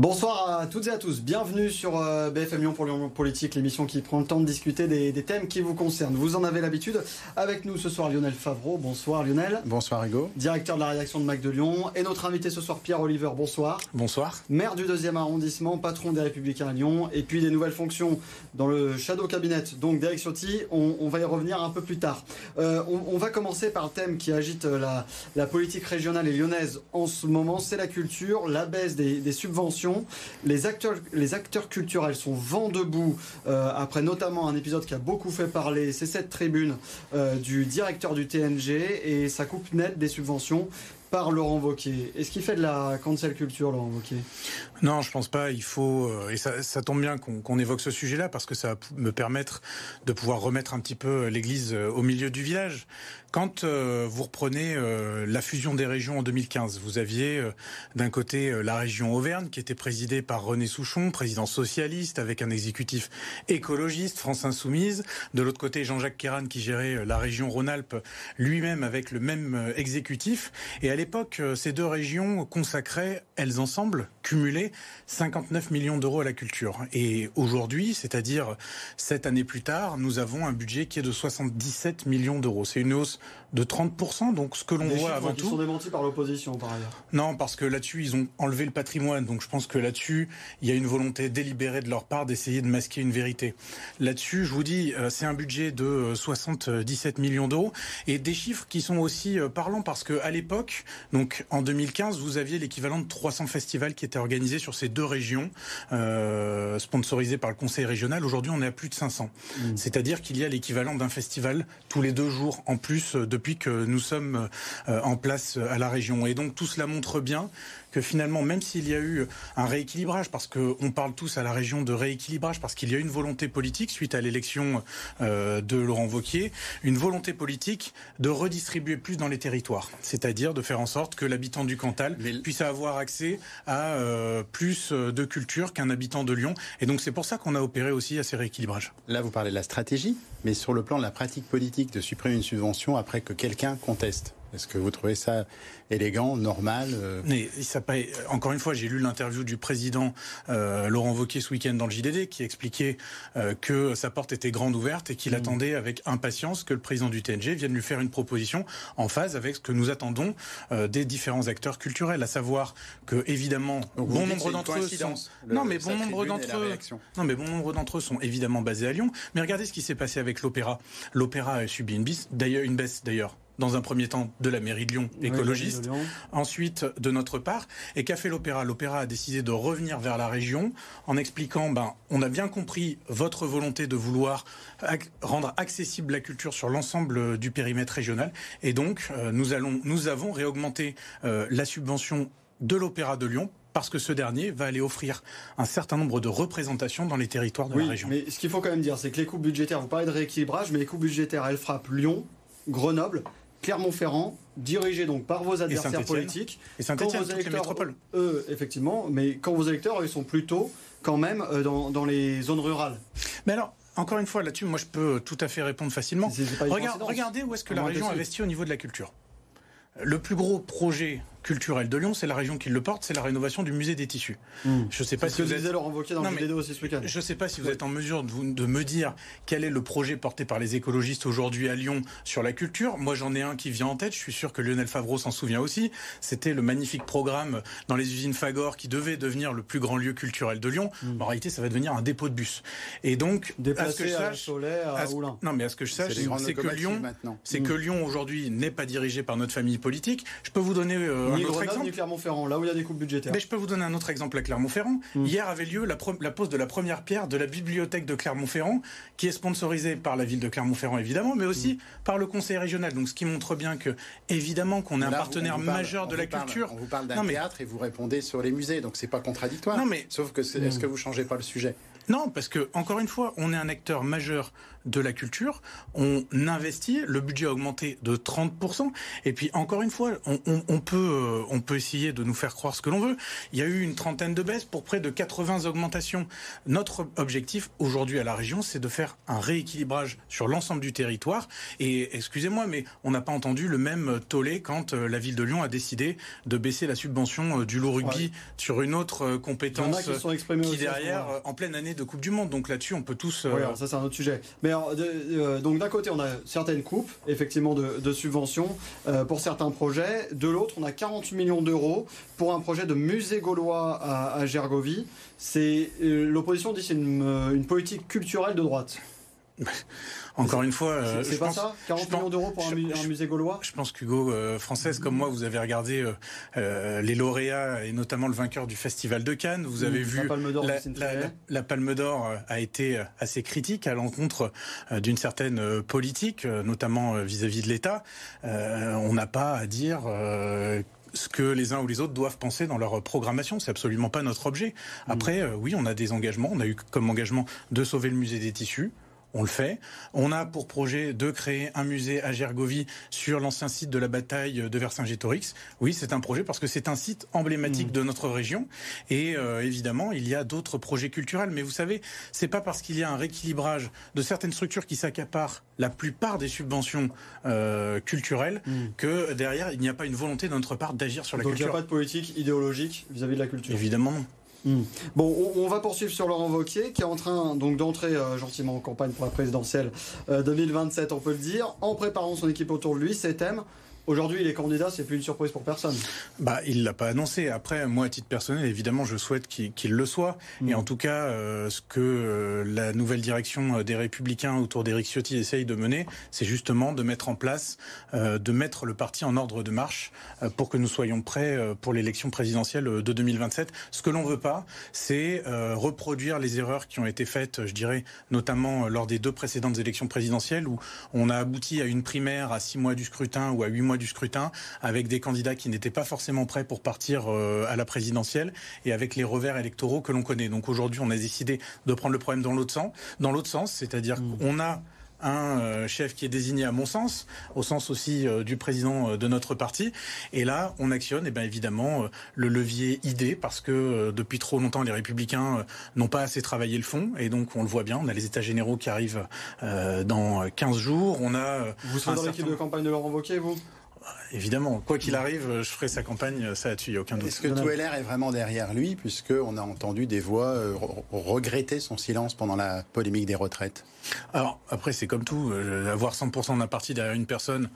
Bonsoir à toutes et à tous. Bienvenue sur euh, BFM Lyon pour Lyon Politique, l'émission qui prend le temps de discuter des, thèmes qui vous concernent. Vous en avez l'habitude. Avec nous ce soir Lionel Favreau. Bonsoir Lionel. Bonsoir Hugo. Directeur de la rédaction de Mac de Lyon. Et notre invité ce soir Pierre Oliver. Bonsoir. Bonsoir. Maire du deuxième arrondissement, patron des Républicains à Lyon. Et puis des nouvelles fonctions dans le Shadow Cabinet. Donc d'Eric Ciotti, on, va y revenir un peu plus tard. Euh, on, va commencer par le thème qui agite la, la politique régionale et lyonnaise en ce moment. C'est la culture, la baisse des, des subventions. Les acteurs, culturels sont vent debout euh, après notamment un épisode qui a beaucoup fait parler, c'est cette tribune euh, du directeur du TNG et sa coupe nette des subventions par Laurent Wauquiez. Est-ce qu'il fait de la cancel culture, Laurent Wauquiez? Non, je pense pas. Il faut, euh, et ça, tombe bien qu'on évoque ce sujet-là parce que ça va me permettre de pouvoir remettre un petit peu l'église au milieu du village. Quand euh, vous reprenez euh, la fusion des régions en 2015, vous aviez euh, d'un côté la région Auvergne qui était présidée par René Souchon, président socialiste avec un exécutif écologiste, France Insoumise. De l'autre côté, Jean-Jacques Kéran qui gérait la région Rhône-Alpes lui-même avec le même exécutif. Et à l'époque, ces deux régions consacraient, elles ensemble, cumulées, 59 millions d'euros à la culture. Et aujourd'hui, c'est-à-dire sept années plus tard, nous avons un budget qui est de 77 millions d'euros. C'est une hausse de 30%. Donc ce que l'on voit avant tout. Ils sont démentis par l'opposition par ailleurs. Non, parce que là-dessus ils ont enlevé le patrimoine. Donc je pense que là-dessus il y a une volonté délibérée de leur part d'essayer de masquer une vérité. Là-dessus, je vous dis, euh, c'est un budget de 77 euh, millions d'euros et des chiffres qui sont aussi euh, parlants parce que à l'époque, donc en 2015, vous aviez l'équivalent de 300 festivals qui étaient organisés sur ces deux régions, euh, sponsorisés par le Conseil régional. Aujourd'hui, on est à plus de 500. Mmh. C'est-à-dire qu'il y a l'équivalent d'un festival tous les deux jours en plus depuis que nous sommes euh, en place à la région. Et donc tout cela montre bien que finalement, même s'il y a eu un rééquilibrage, parce qu'on parle tous à la région de rééquilibrage, parce qu'il y a une volonté politique suite à l'élection euh, de Laurent Vauquier, une volonté politique de redistribuer plus dans les territoires, c'est-à-dire de faire en sorte que l'habitant du Cantal puisse avoir accès à euh, plus de culture qu'un habitant de Lyon. Et donc c'est pour ça qu'on a opéré aussi à ces rééquilibrages. Là, vous parlez de la stratégie, mais sur le plan de la pratique politique de supprimer une subvention après que quelqu'un conteste est-ce que vous trouvez ça élégant, normal euh Mais ça Encore une fois, j'ai lu l'interview du président euh, Laurent Wauquiez ce week-end dans le JDD qui expliquait euh, que sa porte était grande ouverte et qu'il mmh. attendait avec impatience que le président du TNG vienne lui faire une proposition en phase avec ce que nous attendons des différents acteurs culturels, à savoir que évidemment bon nombre d'entre eux sont non mais bon nombre d'entre eux non mais bon nombre d'entre eux sont évidemment basés à Lyon. Mais regardez ce qui s'est passé avec l'opéra. L'opéra a subi une baisse d'ailleurs une baisse d'ailleurs dans un premier temps de la mairie de Lyon, écologiste, ensuite de notre part. Et qu'a fait l'Opéra? L'Opéra a décidé de revenir vers la région en expliquant, ben, on a bien compris votre volonté de vouloir rendre accessible la culture sur l'ensemble du périmètre régional. Et donc, euh, nous, allons, nous avons réaugmenté euh, la subvention de l'Opéra de Lyon parce que ce dernier va aller offrir un certain nombre de représentations dans les territoires de la région. Mais ce qu'il faut quand même dire, c'est que les coûts budgétaires, vous parlez de rééquilibrage, mais les coûts budgétaires, elles frappent Lyon, Grenoble, Clermont-Ferrand, dirigé donc par vos adversaires politiques. Et Saint-Etienne, les métropoles. Eux, effectivement, mais quand vos électeurs, ils sont plutôt quand même euh, dans, les zones rurales. Mais alors, encore une fois, là-dessus, moi, je peux tout à fait répondre facilement. regardez où est-ce que la région investit au niveau de la culture. Le plus gros projet culturel de Lyon, c'est la région qui le porte, c'est la rénovation du musée des tissus. Hmm. Je sais pas si vous êtes... dans le aussi ce Je sais pas si vous êtes en mesure de, de, me dire quel est le projet porté par les écologistes aujourd'hui à Lyon sur la culture. Moi, j'en ai un qui vient en tête. Je suis sûr que Lionel Favreau s'en souvient aussi. C'était le magnifique programme dans les usines Fagor qui devait devenir le plus grand lieu culturel de Lyon. Hmm. En réalité, ça va devenir un dépôt de bus. Et donc, à ce que je sache, à non, mais à ce que je sache, c'est que Lyon, c'est que hmm. Lyon aujourd'hui n'est pas dirigé par notre famille politique. Je peux vous donner euh, un autre exemple. Clermont-Ferrand, là où il y a des coupes budgétaires. Mais je peux vous donner un autre exemple à Clermont-Ferrand. Hmm. Hier avait lieu la, pose de la première pierre de la bibliothèque de Clermont-Ferrand, qui est sponsorisée par la ville de Clermont-Ferrand évidemment, mais aussi hmm. par le conseil régional. Donc ce qui montre bien que évidemment qu'on est un partenaire majeur de la culture. On vous parle d'un théâtre et vous répondez sur les musées, donc c'est pas contradictoire. Non mais sauf que est-ce hmm. que vous changez pas le sujet? Non, parce que, encore une fois, on est un acteur majeur de la culture. On investit, le budget a augmenté de 30%. Et puis, encore une fois, on, on peut, on peut essayer de nous faire croire ce que l'on veut. Il y a eu une trentaine de baisses pour près de 80 augmentations. Notre objectif aujourd'hui à la région, c'est de faire un rééquilibrage sur l'ensemble du territoire. Et excusez-moi, mais on n'a pas entendu le même tollé quand euh, la ville de Lyon a décidé de baisser la subvention euh, du lot rugby sur une autre euh, compétence qui, derrière, en pleine année de Coupe du Monde. Donc là-dessus, on peut tous. Oui, ça c'est un autre sujet. Mais donc d'un côté, on a certaines coupes, effectivement, de, subventions pour certains projets. De l'autre, on a 40 millions d'euros pour un projet de musée gaulois à, Gergovie. L'opposition dit c'est une politique culturelle de droite. Encore une fois, c'est pas ça 40 millions d'euros pour un, musée gaulois? Je pense qu'Hugo, euh, française comme moi, vous avez regardé euh, euh, les lauréats et notamment le vainqueur du Festival de Cannes. Vous avez vu la Palme d'Or. La, Palme d'Or a été assez critique à l'encontre d'une certaine politique, notamment vis-à-vis de l'État. on n'a pas à dire ce que les uns ou les autres doivent penser dans leur programmation. C'est absolument pas notre objet. Après, oui, on a des engagements. On a eu comme engagement de sauver le musée des tissus on le fait. On a pour projet de créer un musée à Gergovie sur l'ancien site de la bataille de Vercingétorix. Oui, c'est un projet parce que c'est un site emblématique mmh. de notre région. Et euh, évidemment, il y a d'autres projets culturels. Mais vous savez, c'est pas parce qu'il y a un rééquilibrage de certaines structures qui s'accaparent la plupart des subventions euh, culturelles mmh. que derrière, il n'y a pas une volonté de notre part d'agir sur la culture. Donc il n'y a pas de politique idéologique vis-à-vis de la culture Évidemment non. Hmm. Bon, on, va poursuivre sur Laurent Wauquiez, qui est en train donc d'entrer euh, gentiment en campagne pour la présidentielle 2027, euh, on peut le dire, en préparant son équipe autour de lui. Ses thèmes Aujourd'hui, il est candidat, c'est plus une surprise pour personne. Bah, il l'a pas annoncé. Après, moi, à titre personnel, évidemment, je souhaite qu'il le soit. Et mm. en tout cas, euh, ce que euh, la nouvelle direction euh, des Républicains autour d'Éric Ciotti essaye de mener, c'est justement de mettre en place, de mettre le parti en ordre de marche pour que nous soyons prêts pour l'élection présidentielle de 2027. Ce que l'on veut pas, c'est reproduire les erreurs qui ont été faites, je dirais, notamment lors des deux précédentes élections présidentielles où on a abouti à une primaire à six mois du scrutin ou à huit mois du scrutin, avec des candidats qui n'étaient pas forcément prêts pour partir euh, à la présidentielle et avec les revers électoraux que l'on connaît. Donc aujourd'hui, on a décidé de prendre le problème dans l'autre sens, dans l'autre sens, c'est-à-dire mmh. qu'on a un euh, chef qui est désigné à mon sens, au sens aussi euh, du président de notre parti. Et là, on actionne, eh bien évidemment, le levier idée, parce que depuis trop longtemps, les républicains n'ont pas assez travaillé le fond. Et donc, on le voit bien, on a les états généraux qui arrivent dans 15 jours. On a. Vous serez dans l'équipe de campagne de Laurent Wauquiez, vous? Évidemment, quoi qu'il arrive, je ferai sa campagne, ça a-tu, il n'y a aucun doute. Est-ce que tout LR est vraiment derrière lui, puisqu'on a entendu des voix euh, regretter son silence pendant la polémique des retraites? Alors, après, c'est comme tout, euh, avoir 100% d'un parti derrière une personne,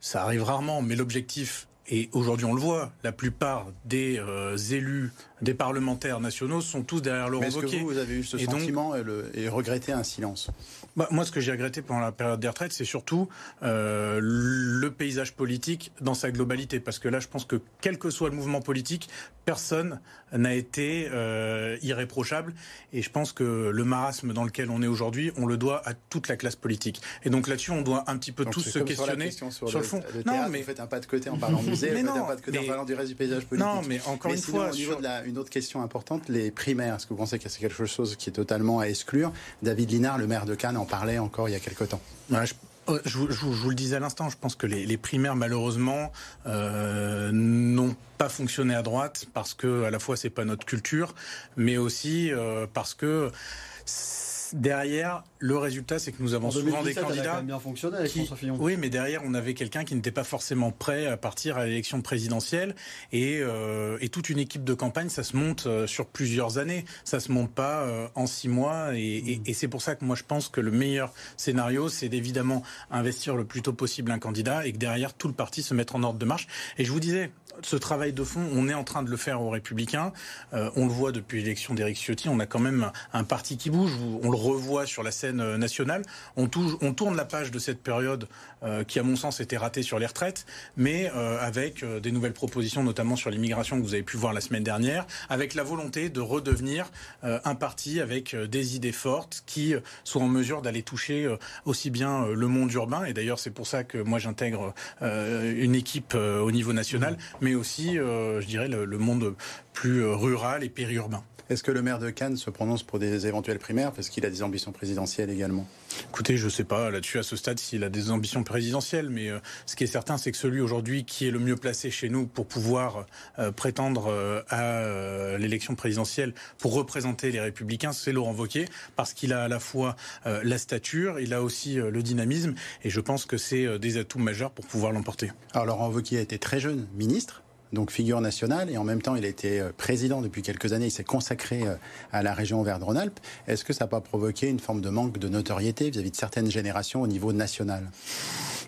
ça arrive rarement, mais l'objectif, et aujourd'hui on le voit, la plupart des euh, élus, des parlementaires nationaux sont tous derrière Laurent Wauquiez. Est-ce que vous, vous, avez eu ce sentiment et, et regretté un silence bah, moi, ce que j'ai regretté pendant la période des retraites, c'est surtout euh, le paysage politique dans sa globalité. Parce que là, je pense que quel que soit le mouvement politique, personne n'a été euh, irréprochable. Et je pense que le marasme dans lequel on est aujourd'hui, on le doit à toute la classe politique. Et donc là-dessus, on doit un petit peu tous se questionner sur, le, fond. non, mais vous faites un pas de côté en parlant musée, faites un pas de côté en parlant du reste du paysage politique. Non, mais encore une fois, au niveau de la, une autre question importante, les primaires. Est-ce que vous pensez que c'est quelque chose qui est totalement à exclure? David Linard, le maire de Cannes, en parlait encore il y a quelque temps. Euh, je, vous le disais à l'instant, je pense que les, primaires, malheureusement, euh, n'ont pas fonctionné à droite parce que, à la fois, c'est pas notre culture, mais aussi euh, parce que derrière, le résultat, c'est que nous avons souvent des candidats. bien fonctionné avec qui, Oui, mais derrière, on avait quelqu'un qui n'était pas forcément prêt à partir à l'élection présidentielle. Et, euh, et, toute une équipe de campagne, ça se monte euh, sur plusieurs années. Ça se monte pas euh, en six mois. Et, et, c'est pour ça que moi, je pense que le meilleur scénario, c'est d'évidemment investir le plus tôt possible un candidat et que derrière, tout le parti se mette en ordre de marche. Et je vous disais, ce travail de fond, on est en train de le faire aux Républicains. Euh, on le voit depuis l'élection d'Éric Ciotti. On a quand même un parti qui bouge. On le revoit sur la scène euh, nationale. On, on tourne la page de cette période euh, qui, à mon sens, était ratée sur les retraites, mais avec des nouvelles propositions, notamment sur l'immigration que vous avez pu voir la semaine dernière, avec la volonté de redevenir un parti avec des idées fortes qui soient en mesure d'aller toucher aussi bien le monde urbain. Et d'ailleurs, c'est pour ça que moi j'intègre une équipe au niveau national, mais aussi, je dirais, le, monde plus rural et périurbain. Est-ce que le maire de Cannes se prononce pour des éventuelles primaires parce qu'il a des ambitions présidentielles également? Écoutez, je ne sais pas là-dessus à ce stade s'il a des ambitions présidentielles, mais euh, ce qui est certain, c'est que celui aujourd'hui qui est le mieux placé chez nous pour pouvoir euh, prétendre euh, à l'élection présidentielle pour représenter les Républicains, c'est Laurent Wauquiez, parce qu'il a à la fois la stature, il a aussi le dynamisme, et je pense que c'est des atouts majeurs pour pouvoir l'emporter. Alors Laurent Wauquiez a été très jeune ministre, donc figure nationale, et en même temps, il a euh, président depuis quelques années. Il s'est consacré euh, à la région Auvergne-Rhône-Alpes. Est-ce que ça n'a pas provoqué une forme de manque de notoriété vis-à-vis de certaines générations au niveau national?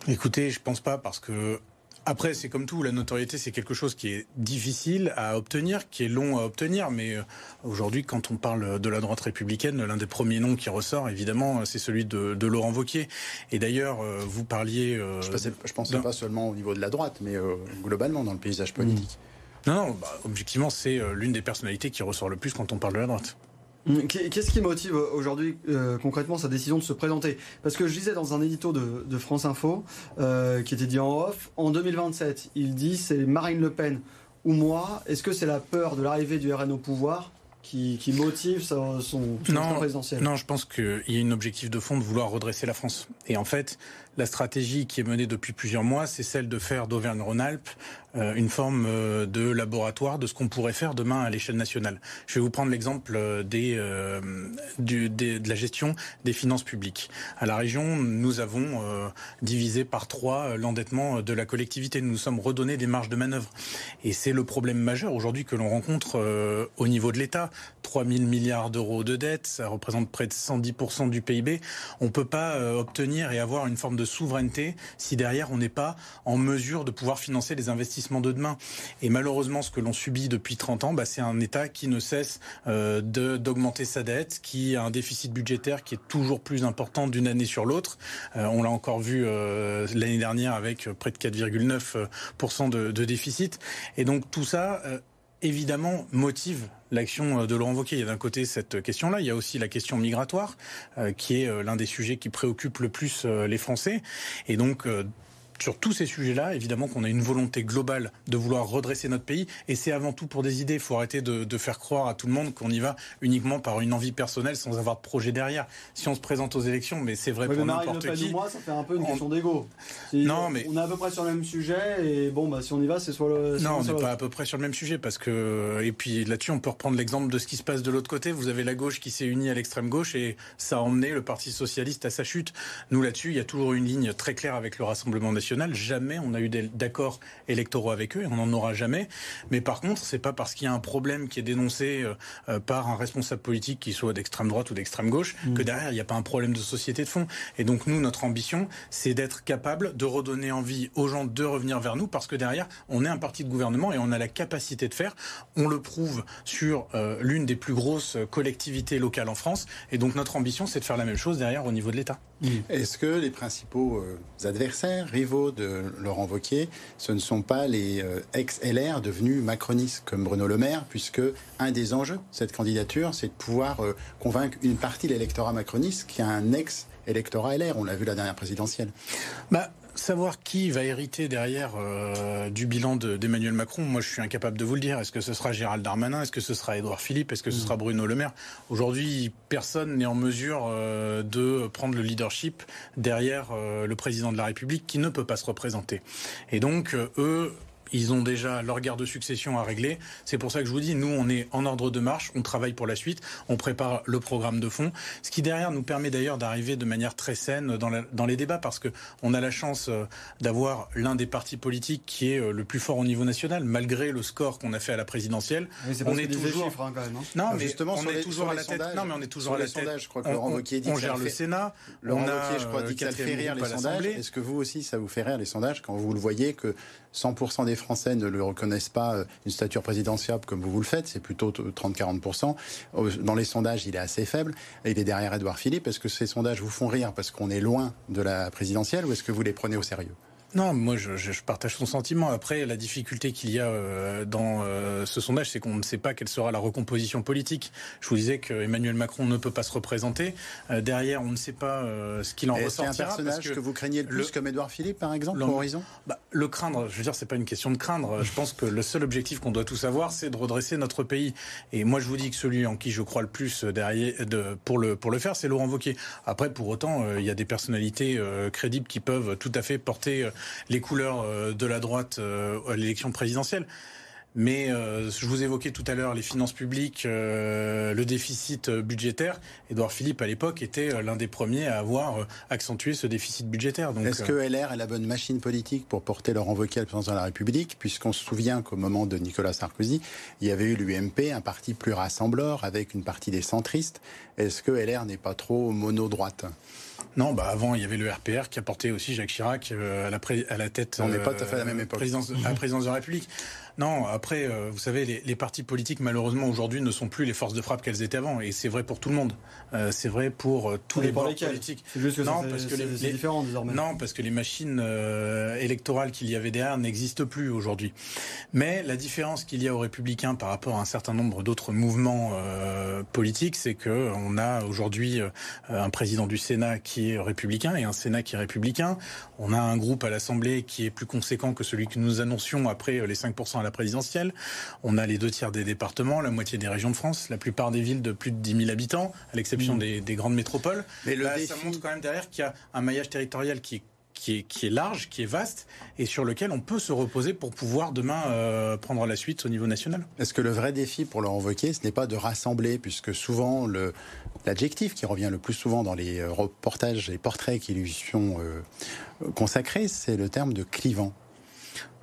Écoutez, je pense pas parce que après, c'est comme tout, la notoriété, c'est quelque chose qui est difficile à obtenir, qui est long à obtenir, mais euh, aujourd'hui, quand on parle de la droite républicaine, l'un des premiers noms qui ressort, évidemment, c'est celui de, Laurent Wauquiez. Et d'ailleurs, euh, vous parliez... Euh, je ne pensais pas seulement au niveau de la droite, mais globalement dans le paysage politique. Non, non bah, objectivement, c'est l'une des personnalités qui ressort le plus quand on parle de la droite. Hum, qu'est-ce qui motive aujourd'hui euh, concrètement sa décision de se présenter? Parce que je disais dans un édito de, France Info, euh, qui était dit en off, en 2027, il dit c'est Marine Le Pen ou moi. Est-ce que c'est la peur de l'arrivée du RN au pouvoir qui, motive son, son, non, présidentiel? Non, je pense qu'il y a un objectif de fond de vouloir redresser la France. Et en fait, la stratégie qui est menée depuis plusieurs mois, c'est celle de faire d'Auvergne-Rhône-Alpes euh, une forme euh, de laboratoire de ce qu'on pourrait faire demain à l'échelle nationale. Je vais vous prendre l'exemple euh, des, de la gestion des finances publiques. À la région, nous avons divisé par trois l'endettement de la collectivité. Nous nous sommes redonnés des marges de manœuvre. Et c'est le problème majeur aujourd'hui que l'on rencontre au niveau de l'État. 3 000 milliards d'euros de dette, ça représente près de 110% du PIB. On ne peut pas obtenir et avoir une forme de souveraineté si derrière on n'est pas en mesure de pouvoir financer les investissements de demain. Et malheureusement, ce que l'on subit depuis 30 ans, bah, c'est un État qui ne cesse euh, d'augmenter sa dette, qui a un déficit budgétaire qui est toujours plus important d'une année sur l'autre. Euh, on l'a encore vu euh, l'année dernière avec près de 4,9% de, de déficit. Et donc tout ça évidemment motive l'action de Laurent Wauquiez. Il y a d'un côté cette question-là, il y a aussi la question migratoire, euh, qui est euh, l'un des sujets qui préoccupe le plus euh, les Français. Et donc, sur tous ces sujets-là, évidemment qu'on a une volonté globale de vouloir redresser notre pays, et c'est avant tout pour des idées. Il faut arrêter de, faire croire à tout le monde qu'on y va uniquement par une envie personnelle sans avoir de projet derrière. Si on se présente aux élections, mais c'est vrai pour n'importe qui. moi, ça fait un peu une question d'ego. non, mais on est à peu près sur le même sujet, et bon, bah si on y va, c'est soit le. Non, on n'est pas à peu près sur le même sujet parce que et puis là-dessus, on peut reprendre l'exemple de ce qui se passe de l'autre côté. Vous avez la gauche qui s'est unie à l'extrême gauche et ça a emmené le Parti socialiste à sa chute. Nous là-dessus, il y a toujours une ligne très claire avec le Rassemblement national Jamais on a eu d'accords électoraux avec eux et on n'en aura jamais. Mais par contre, c'est pas parce qu'il y a un problème qui est dénoncé euh, euh, par un responsable politique qui soit d'extrême droite ou d'extrême gauche mm. que derrière il n'y a pas un problème de société de fond. Et donc nous, notre ambition, c'est d'être capable de redonner envie aux gens de revenir vers nous parce que derrière, on est un parti de gouvernement et on a la capacité de faire. On le prouve sur euh, l'une des plus grosses collectivités locales en France. Et donc notre ambition, c'est de faire la même chose derrière au niveau de l'État. Mm. Est-ce que les principaux adversaires, rivaux de Laurent Wauquiez, ce ne sont pas les euh, ex-LR devenus macronistes comme Bruno Le Maire, puisque un des enjeux de cette candidature, c'est de pouvoir euh, convaincre une partie de l'électorat macroniste qui a un ex-électorat LR. On l'a vu la dernière présidentielle. Bah, Savoir qui va hériter derrière euh, du bilan d'Emmanuel Macron, moi je suis incapable de vous le dire. Est-ce que ce sera Gérald Darmanin? Est-ce que ce sera Édouard Philippe? Est-ce que ce sera Bruno Le Maire? Aujourd'hui, personne n'est en mesure euh, de prendre le leadership derrière euh, le président de la République qui ne peut pas se représenter. Et donc, eux ils ont déjà leur guerre de succession à régler. C'est pour ça que je vous dis, nous, on est en ordre de marche, on travaille pour la suite, on prépare le programme de fond, ce qui derrière nous permet d'ailleurs d'arriver de manière très saine dans, dans les débats, parce que on a la chance euh, d'avoir l'un des partis politiques qui est euh, le plus fort au niveau national, malgré le score qu'on a fait à la présidentielle. on est toujours chiffres, hein, quand même, hein. Non, mais justement, on est toujours à la tête. Non, mais on est toujours à la tête. je crois que Laurent Wauquiez dit on gère le Sénat. Laurent Wauquiez, je crois, dit que ça fait rire les sondages. Est-ce que vous aussi, ça vous fait rire les sondages quand vous le voyez que 100% des Français ne le reconnaissent pas euh, une stature présidentielle comme vous vous le faites, c'est plutôt 30-40%. Dans les sondages, il est assez faible. Il est derrière Edouard Philippe. Est-ce que ces sondages vous font rire parce qu'on est loin de la présidentielle ou est-ce que vous les prenez au sérieux? Non, moi je, je, partage son sentiment. Après, la difficulté qu'il y a euh, dans euh, ce sondage, c'est qu'on ne sait pas quelle sera la recomposition politique. Je vous disais qu'Emmanuel Macron ne peut pas se représenter. Euh, derrière, on ne sait pas ce qu'il en ressortira. C'est un personnage que, vous craignez le plus, comme Édouard Philippe, par exemple, pour Horizon? Bah, Le craindre, je veux dire, c'est pas une question de craindre. Je pense que le seul objectif qu'on doit tous avoir, c'est de redresser notre pays. Et moi, je vous dis que celui en qui je crois le plus derrière, de, pour, le, pour le faire, c'est Laurent Wauquiez. Après, pour autant, il y a des personnalités crédibles qui peuvent tout à fait porter les couleurs euh, de la droite euh, à l'élection présidentielle. Mais euh, je vous évoquais tout à l'heure les finances publiques, le déficit budgétaire. Édouard Philippe, à l'époque, était l'un des premiers à avoir accentué ce déficit budgétaire. Est-ce que LR est la bonne machine politique pour porter leur Wauquiez à la présidence de la République? Puisqu'on se souvient qu'au moment de Nicolas Sarkozy, il y avait eu l'UMP, un parti plus rassembleur avec une partie des centristes. Est-ce que LR n'est pas trop mono-droite? Non, bah avant il y avait le RPR qui a porté aussi Jacques Chirac euh, à, la à la tête. On n'est pas tout à fait à la même époque. Présidence, à la présidence de la République. Non, après, euh, vous savez, les, les, partis politiques, malheureusement, aujourd'hui, ne sont plus les forces de frappe qu'elles étaient avant. Et c'est vrai pour tout le monde. Euh, c'est vrai pour euh, tous les bords politiques. C'est juste que non, parce que les, différent désormais. Non, parce que les machines électorales qu'il y avait derrière n'existent plus aujourd'hui. Mais la différence qu'il y a aux Républicains par rapport à un certain nombre d'autres mouvements politiques, c'est que on a aujourd'hui un président du Sénat qui est républicain et un Sénat qui est républicain. On a un groupe à l'Assemblée qui est plus conséquent que celui que nous annoncions après les 5% à la présidentielle. On a les deux tiers des départements, la moitié des régions de France, la plupart des villes de plus de 10 000 habitants, à l'exception mmh. des, grandes métropoles. Mais le ça montre quand même derrière qu'il y a un maillage territorial qui est qui est, qui est, large, qui est vaste, et sur lequel on peut se reposer pour pouvoir demain euh, prendre la suite au niveau national. Est-ce que le vrai défi pour Laurent Wauquiez, ce n'est pas de rassembler, puisque souvent l'adjectif qui revient le plus souvent dans les reportages, les portraits qui lui sont euh, consacrés, c'est le terme de clivant?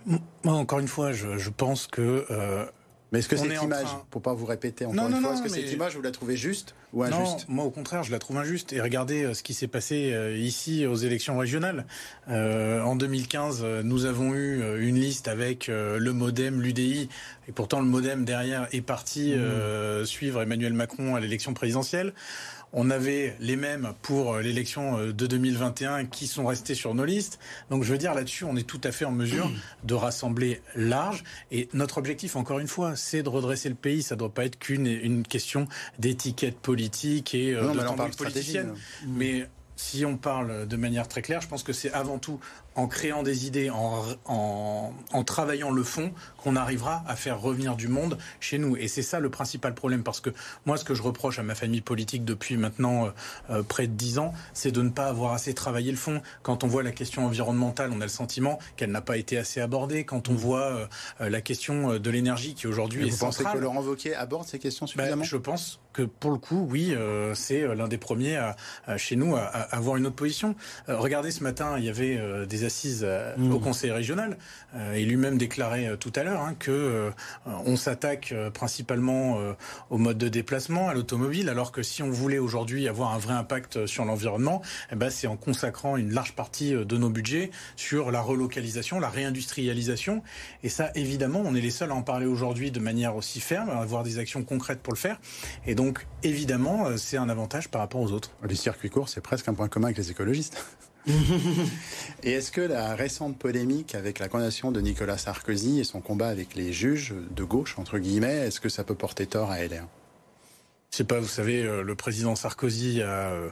Moi, encore une fois, je, je pense que. Euh, mais est-ce que cette image, pour pas vous répéter encore une fois, est-ce que cette image, vous la trouvez juste ou injuste? Non, moi au contraire, je la trouve injuste. Et regardez euh, ce qui s'est passé euh, ici aux élections régionales. Euh, en 2015, nous avons eu une liste avec le MoDem, l'UDI, et pourtant le MoDem derrière est parti mmh. suivre Emmanuel Macron à l'élection présidentielle. On avait les mêmes pour l'élection de 2021 qui sont restés sur nos listes. Donc je veux dire là-dessus, on est tout à fait en mesure de rassembler large. Et notre objectif, encore une fois, c'est de redresser le pays. Ça ne doit pas être qu'une une question d'étiquette politique et euh, de politicienne. Mais si on parle de manière très claire, je pense que c'est avant tout en créant des idées, en, en, travaillant le fond, qu'on arrivera à faire revenir du monde chez nous. Et c'est ça le principal problème, parce que moi, ce que je reproche à ma famille politique depuis maintenant euh, euh, près de dix ans, c'est de ne pas avoir assez travaillé le fond. Quand on voit la question environnementale, on a le sentiment qu'elle n'a pas été assez abordée. Quand on voit euh, la question de l'énergie qui aujourd'hui est vous centrale... Vous pensez que Laurent Wauquiez aborde ces questions ben, suffisamment? Je pense que pour le coup, oui, c'est l'un des premiers à, chez nous à, avoir une autre position. regardez, ce matin, il y avait des assise euh, mmh. au Conseil régional. Euh, et lui-même déclarait euh, tout à l'heure hein, que on s'attaque principalement au mode de déplacement, à l'automobile, alors que si on voulait aujourd'hui avoir un vrai impact sur l'environnement, eh ben, c'est en consacrant une large partie de nos budgets sur la relocalisation, la réindustrialisation. Et ça, évidemment, on est les seuls à en parler aujourd'hui de manière aussi ferme, à avoir des actions concrètes pour le faire. Et donc, évidemment, c'est un avantage par rapport aux autres. Les circuits courts, c'est presque un point commun avec les écologistes. et est-ce que la récente polémique avec la condamnation de Nicolas Sarkozy et son combat avec les juges de gauche, entre guillemets, est-ce que ça peut porter tort à LR sais pas, vous savez, euh, le président Sarkozy a, euh,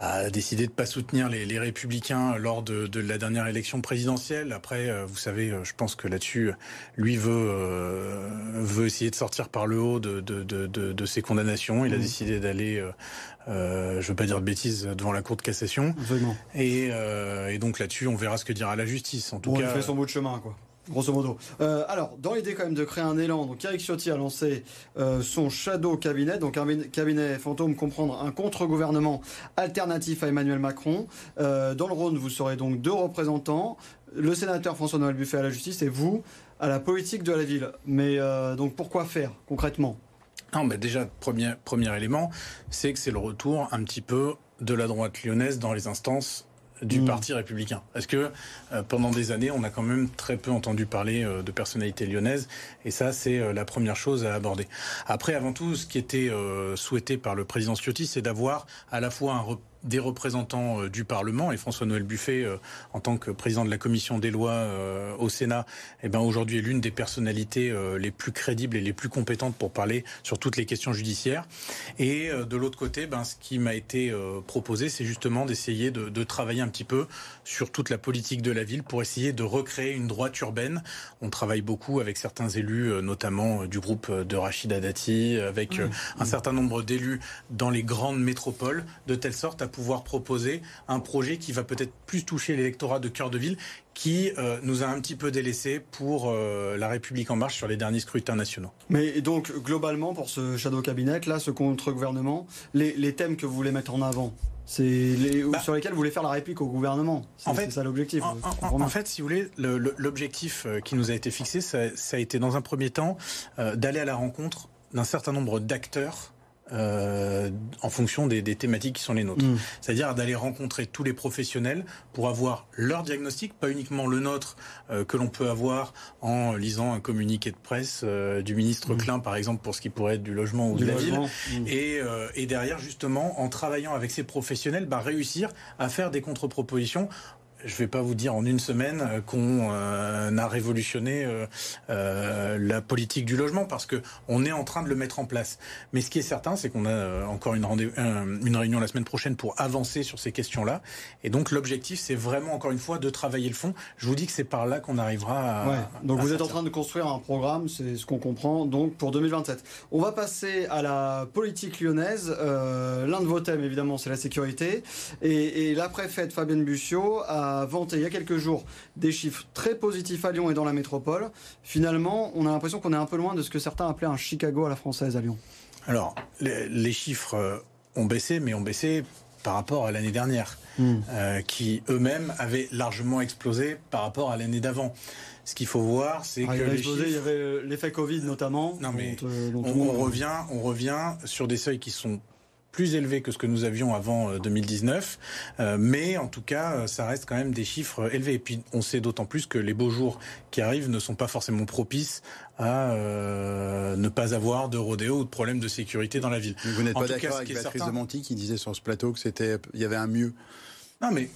a décidé de pas soutenir les, les républicains lors de, de, la dernière élection présidentielle. Après, euh, vous savez, euh, je pense que là-dessus, lui veut euh, veut essayer de sortir par le haut de, de, de ses condamnations. Il a mmh. décidé d'aller, euh, je veux pas dire de bêtises, devant la Cour de cassation. Et, et, donc là-dessus, on verra ce que dira la justice. En tout cas, il fait son bout de chemin, quoi grosso modo. Euh, alors, dans l'idée quand même de créer un élan, donc Eric Ciotti a lancé euh, son shadow cabinet, donc un cabinet fantôme comprendre un contre-gouvernement alternatif à Emmanuel Macron. Euh, dans le Rhône, vous serez donc deux représentants, le sénateur François-Noël Buffet à la justice et vous à la politique de la ville. Mais donc pourquoi faire concrètement? Non, mais déjà, premier, premier élément, c'est que c'est le retour un petit peu de la droite lyonnaise dans les instances du mm. Parti républicain. Parce que euh, pendant des années, on a quand même très peu entendu parler euh, de personnalités lyonnaises, et ça, c'est euh, la première chose à aborder. Après, avant tout, ce qui était souhaité par le président Ciotti, c'est d'avoir à la fois un des représentants du Parlement et François-Noël Buffet, en tant que président de la commission des lois au Sénat, eh ben aujourd'hui est l'une des personnalités les plus crédibles et les plus compétentes pour parler sur toutes les questions judiciaires. Et de l'autre côté, ben, ce qui m'a été proposé, c'est justement d'essayer de, de travailler un petit peu sur toute la politique de la ville pour essayer de recréer une droite urbaine. On travaille beaucoup avec certains élus, notamment du groupe de Rachida Dati, avec un certain nombre d'élus dans les grandes métropoles, de telle sorte à pouvoir proposer un projet qui va peut-être plus toucher l'électorat de cœur de ville, qui euh, nous a un petit peu délaissé pour euh, la République en marche sur les derniers scrutins nationaux. Mais donc globalement pour ce shadow cabinet là, ce contre-gouvernement, les, les, thèmes que vous voulez mettre en avant, c'est les, bah, sur lesquels vous voulez faire la réplique au gouvernement. C'est en fait, ça l'objectif. En, en, en, fait, si vous voulez, l'objectif euh, qui nous a été fixé, ça, ça, a été dans un premier temps d'aller à la rencontre d'un certain nombre d'acteurs euh, en fonction des, des, thématiques qui sont les nôtres. Mm. C'est-à-dire d'aller rencontrer tous les professionnels pour avoir leur diagnostic, pas uniquement le nôtre euh, que l'on peut avoir en lisant un communiqué de presse euh, du ministre mm. Klein, par exemple, pour ce qui pourrait être du logement ou de la ville. Mm. Et, euh, et, derrière, justement, en travaillant avec ces professionnels, bah, réussir à faire des contre-propositions je ne vais pas vous dire en une semaine euh, qu'on euh, a révolutionné euh, la politique du logement parce que on est en train de le mettre en place. Mais ce qui est certain, c'est qu'on a encore une, une, réunion la semaine prochaine pour avancer sur ces questions-là. Et donc l'objectif, c'est vraiment encore une fois de travailler le fond. Je vous dis que c'est par là qu'on arrivera à. Ouais. Donc vous êtes en train de construire un programme, c'est ce qu'on comprend. Donc pour 2027, on va passer à la politique lyonnaise. L'un de vos thèmes, évidemment, c'est la sécurité. Et, et la préfète Fabienne Bussiot a vanté il y a quelques jours des chiffres très positifs à Lyon et dans la métropole. Finalement, on a l'impression qu'on est un peu loin de ce que certains appelaient un Chicago à la française à Lyon. Alors, les, chiffres euh, ont baissé, mais ont baissé par rapport à l'année dernière, hmm. euh, qui eux-mêmes avaient largement explosé par rapport à l'année d'avant. Ce qu'il faut voir, c'est ah, que les chiffres... il y avait l'effet Covid notamment. Non mais euh, on, revient, on revient sur des seuils qui sont plus élevé que ce que nous avions avant 2019, euh, euh, mais en tout cas, euh, ça reste quand même des chiffres élevés. Et puis, on sait d'autant plus que les beaux jours qui arrivent ne sont pas forcément propices à ne pas avoir de rodéo ou de problème de sécurité dans la ville. vous n'êtes pas d'accord avec Patrice de Monti qui disait sur ce plateau que c'était, il y avait un mieux? Non, mais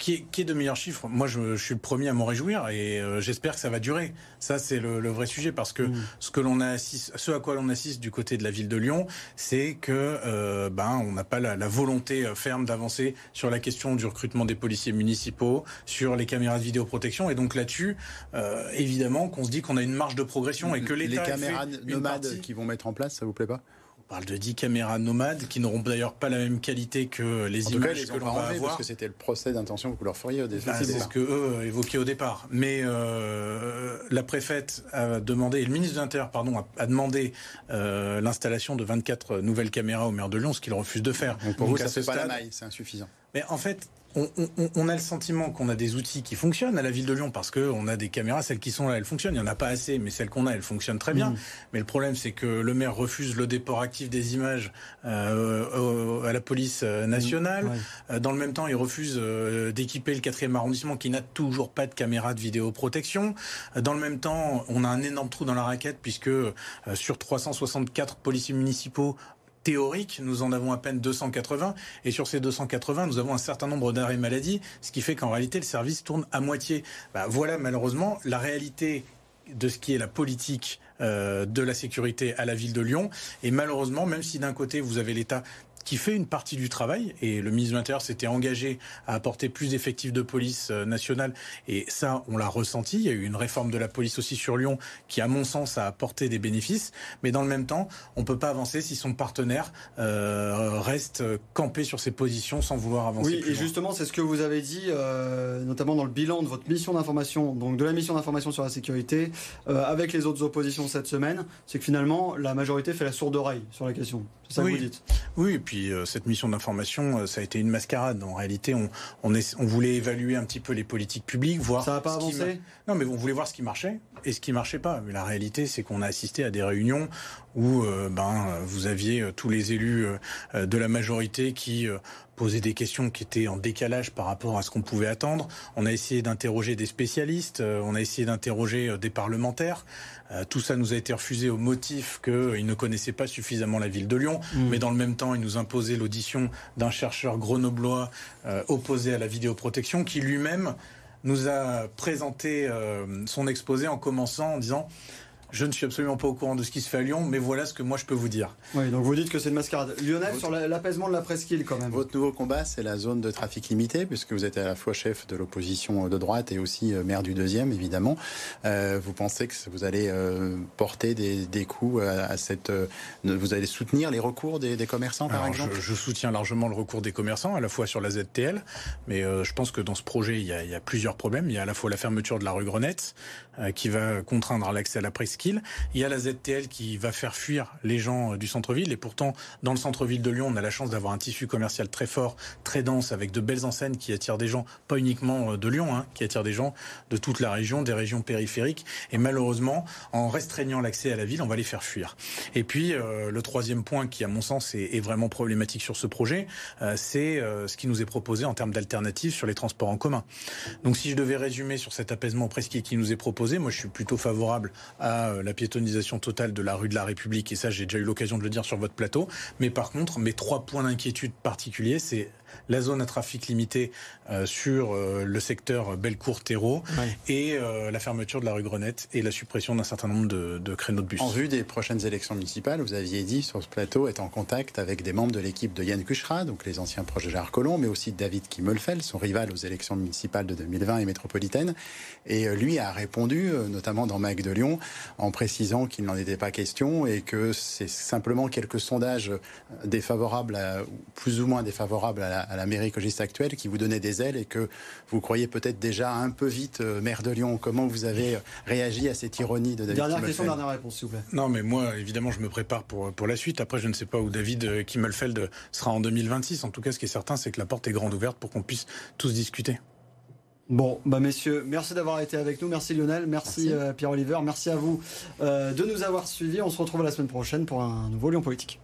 qui est, de meilleurs chiffres Moi, je, suis le premier à m'en réjouir et euh, j'espère que ça va durer. Ça, c'est le, vrai sujet parce que mm. ce que l'on assiste, ce à quoi l'on assiste du côté de la ville de Lyon, c'est que euh, ben on n'a pas la, volonté euh, ferme d'avancer sur la question du recrutement des policiers municipaux, sur les caméras de vidéoprotection et donc là-dessus, évidemment, qu'on se dit qu'on a une marge de progression et que l'État les caméras nomades qui vont mettre en place, ça vous plaît pas? Parle de 10 caméras nomades qui n'auront d'ailleurs pas la même qualité que les en images que l'on va avoir. Parce que c'était le procès d'intention que vous leur feriez au départ. c'est ce que eux évoquaient au départ. Mais euh, la préfète a demandé, et le ministre de l'Intérieur, pardon, a, demandé euh, l'installation de 24 nouvelles caméras au maire de Lyon, ce qu'il refuse de faire. Donc pour vous, ça ne pas la maille, c'est insuffisant. Mais en fait, on, a le sentiment qu'on a des outils qui fonctionnent à la ville de Lyon parce qu'on a des caméras, celles qui sont là, elles fonctionnent. Il n'y en a pas assez, mais celles qu'on a, elles fonctionnent très bien. Mmh. Mais le problème, c'est que le maire refuse le déport actif des images euh, à la police euh, nationale. Mmh. Euh, dans le même temps, il refuse d'équiper le 4e arrondissement qui n'a toujours pas de caméra de vidéoprotection. Dans le même temps, on a un énorme trou dans la raquette puisque sur 364 policiers municipaux, théorique, nous en avons à peine 280. Et sur ces 280, nous avons un certain nombre d'arrêts maladie, ce qui fait qu'en réalité, le service tourne à moitié. Bah, voilà malheureusement la réalité de ce qui est la politique euh, de la sécurité à la ville de Lyon. Et malheureusement, même si d'un côté vous avez l'État qui fait une partie du travail. Et le ministre de l'Intérieur s'était engagé à apporter plus d'effectifs de police euh, nationale. Et ça, on l'a ressenti. Il y a eu une réforme de la police aussi sur Lyon qui, à mon sens, a apporté des bénéfices. Mais dans le même temps, on ne peut pas avancer si son partenaire euh, reste campé sur ses positions sans vouloir avancer. Oui, et justement, c'est ce que vous avez dit, euh, notamment dans le bilan de votre mission d'information, donc de la mission d'information sur la sécurité, euh, avec les autres oppositions cette semaine, c'est que finalement, la majorité fait la sourde oreille sur la question. Ça oui. que vous dites Oui, puis euh, cette mission d'information, euh, ça a été une mascarade. En réalité, on, on, on, voulait évaluer un petit peu les politiques publiques, voir. Ça n'a pas avancé? Non, mais on voulait voir ce qui marchait et ce qui marchait pas. Mais la réalité, c'est qu'on a assisté à des réunions où ben, vous aviez tous les élus de la majorité qui poser des questions qui étaient en décalage par rapport à ce qu'on pouvait attendre. On a essayé d'interroger des spécialistes, euh, on a essayé d'interroger euh, des parlementaires. Euh, tout ça nous a été refusé au motif qu'ils ne connaissaient pas suffisamment la ville de Lyon, mmh. mais dans le même temps, ils nous imposaient l'audition d'un chercheur grenoblois opposé à la vidéoprotection qui lui-même nous a présenté son exposé en commençant en disant je ne suis absolument pas au courant de ce qui se fait à Lyon, mais voilà ce que moi je peux vous dire. Oui, donc vous dites que c'est une mascarade. Lionel, sur l'apaisement de la presqu'île quand même. Votre nouveau combat, c'est la zone de trafic limité, puisque vous êtes à la fois chef de l'opposition de droite et aussi euh, maire du deuxième, évidemment. Euh, vous pensez que vous allez euh, porter des, des coups à, cette... vous allez soutenir les recours des, commerçants, par exemple je, soutiens largement le recours des commerçants, à la fois sur la ZTL, mais je pense que dans ce projet, il y, a, il y, a, plusieurs problèmes. Il y a à la fois la fermeture de la rue Grenette, qui va contraindre l'accès à la presqu'île il y a la ZTL qui va faire fuir les gens euh, du centre-ville. Et pourtant, dans le centre-ville de Lyon, on a la chance d'avoir un tissu commercial très fort, très dense, avec de belles enseignes qui attirent des gens, pas uniquement euh, de Lyon, hein, qui attirent des gens de toute la région, des régions périphériques. Et malheureusement, en restreignant l'accès à la ville, on va les faire fuir. Et puis, euh, le troisième point qui, à mon sens, est, vraiment problématique sur ce projet, c'est ce qui nous est proposé en termes d'alternatives sur les transports en commun. Donc, si je devais résumer sur cet apaisement presque qui nous est proposé, moi, je suis plutôt favorable à euh, la piétonisation totale de la rue de la République, et ça j'ai déjà eu l'occasion de le dire sur votre plateau. Mais par contre, mes trois points d'inquiétude particuliers, c'est la zone à trafic limité euh, sur euh, le secteur Bellecour-Terreau et la fermeture de la rue Grenette et la suppression d'un certain nombre de, créneaux de bus. En vue des prochaines élections municipales, vous aviez dit sur ce plateau être en contact avec des membres de l'équipe de Yann Kuchra, donc les anciens proches de Gérard Collomb, mais aussi David Kimmelfeld, son rival aux élections municipales de 2020 et métropolitaines. Et lui a répondu, notamment dans Mag de Lyon, en précisant qu'il n'en était pas question et que c'est simplement quelques sondages défavorables, plus ou moins défavorables à la, mairie écologiste actuelle qui vous donnaient des ailes et que vous croyez peut-être déjà un peu vite euh, maire de Lyon. Comment vous avez réagi à cette ironie de David Dernière question, dernière réponse, s'il vous plaît. Non, mais moi, évidemment, je me prépare pour, pour la suite. Après, je ne sais pas où David euh, Kimmelfeld sera en 2026. En tout cas, ce qui est certain, c'est que la porte est grande ouverte pour qu'on puisse tous discuter. Bon, bah messieurs, merci d'avoir été avec nous. Merci Lionel, merci, euh, Pierre-Oliver, merci à vous euh, de nous avoir suivis. On se retrouve la semaine prochaine pour un nouveau Lyon Politique.